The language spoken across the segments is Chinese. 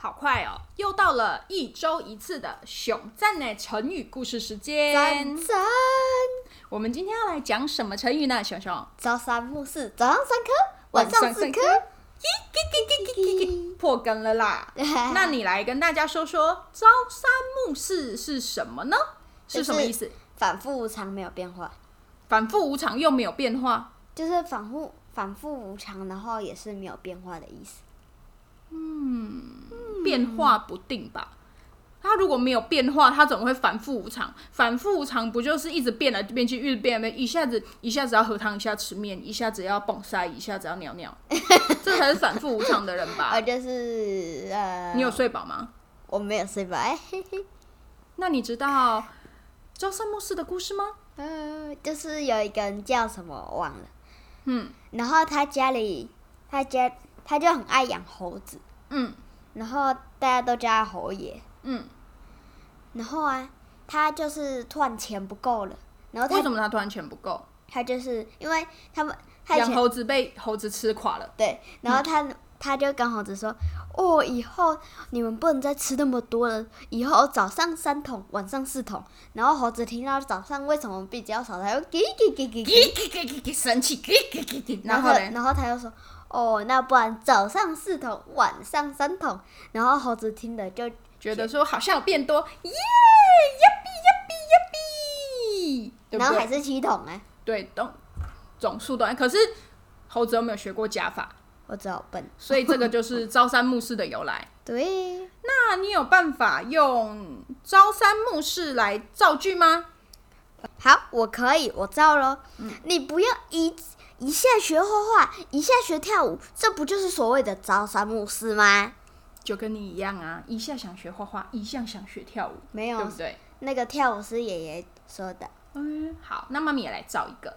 好快哦，又到了一周一次的熊赞的成语故事时间。赞赞！我们今天要来讲什么成语呢？熊熊，朝三暮四，早上三颗，晚上四颗。破梗了啦！那你来跟大家说说“朝三暮四”是什么呢？是什么意思？反复无常，没有变化。反复无常又没有变化，就是反复反复无常，然后也是没有变化的意思。嗯，变化不定吧？它如果没有变化，它怎么会反复无常？反复无常不就是一直变来变去，一直变来变？一下子一下子要喝汤，一下吃面，一下子要蹦塞，一下子要尿尿，这才是反复无常的人吧？我，就是呃，你有睡饱吗？我没有睡饱。那你知道朝三暮四的故事吗？呃，就是有一个人叫什么我忘了，嗯，然后他家里，他家他就很爱养猴子，嗯，然后大家都叫他猴爷，嗯，然后啊，他就是突然钱不够了，然后他为什么他突然钱不够？他就是因为他们他养猴子被猴子吃垮了，对，然后他。他就跟猴子说：“哦，以后你们不能再吃那么多了。以后早上三桶，晚上四桶。”然后猴子听到早上为什么比较少，他又叽叽叽叽叽叽叽叽生气，叽叽叽叽。然后，然后他又说：“哦，那不然早上四桶，晚上三桶。”然后猴子听了就觉得说好像有变多，耶，呀比呀比呀比，然后还是七桶哎，对，总总数都，可是猴子有没有学过加法？我只好笨，所以这个就是朝三暮四的由来。对，那你有办法用朝三暮四来造句吗？好，我可以，我造喽。你不要一一下学画画，一下学跳舞，这不就是所谓的朝三暮四吗？就跟你一样啊，一下想学画画，一下想学跳舞，没有，对不对？那个跳舞是爷爷说的。嗯，好，那妈咪也来造一个。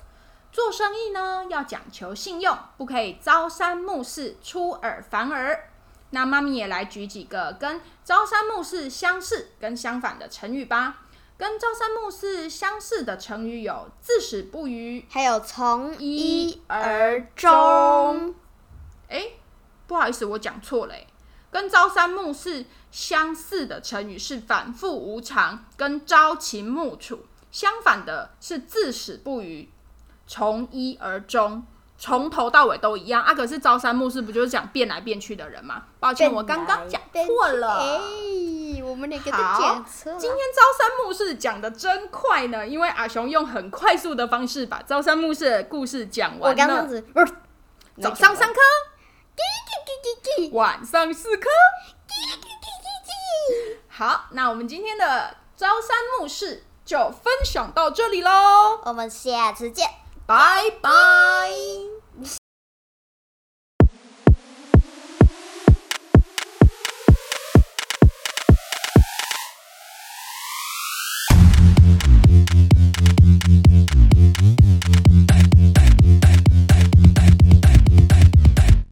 做生意呢，要讲求信用，不可以朝三暮四、出尔反尔。那妈咪也来举几个跟朝三暮四相似跟相反的成语吧。跟朝三暮四相似的成语有自始不渝，还有从一而终。哎，不好意思，我讲错了。跟朝三暮四相似的成语是反复无常跟朝秦暮楚，相反的是自始不渝。从一而终，从头到尾都一样啊！可是朝三暮四不就是讲变来变去的人吗？抱歉，我刚刚讲错了。哎，我们两个都讲错。今天朝三暮四讲的真快呢，因为阿雄用很快速的方式把朝三暮四的故事讲完了。我刚刚子，早上三颗，晚上四颗，好，那我们今天的朝三暮四就分享到这里喽，我们下次见。拜拜。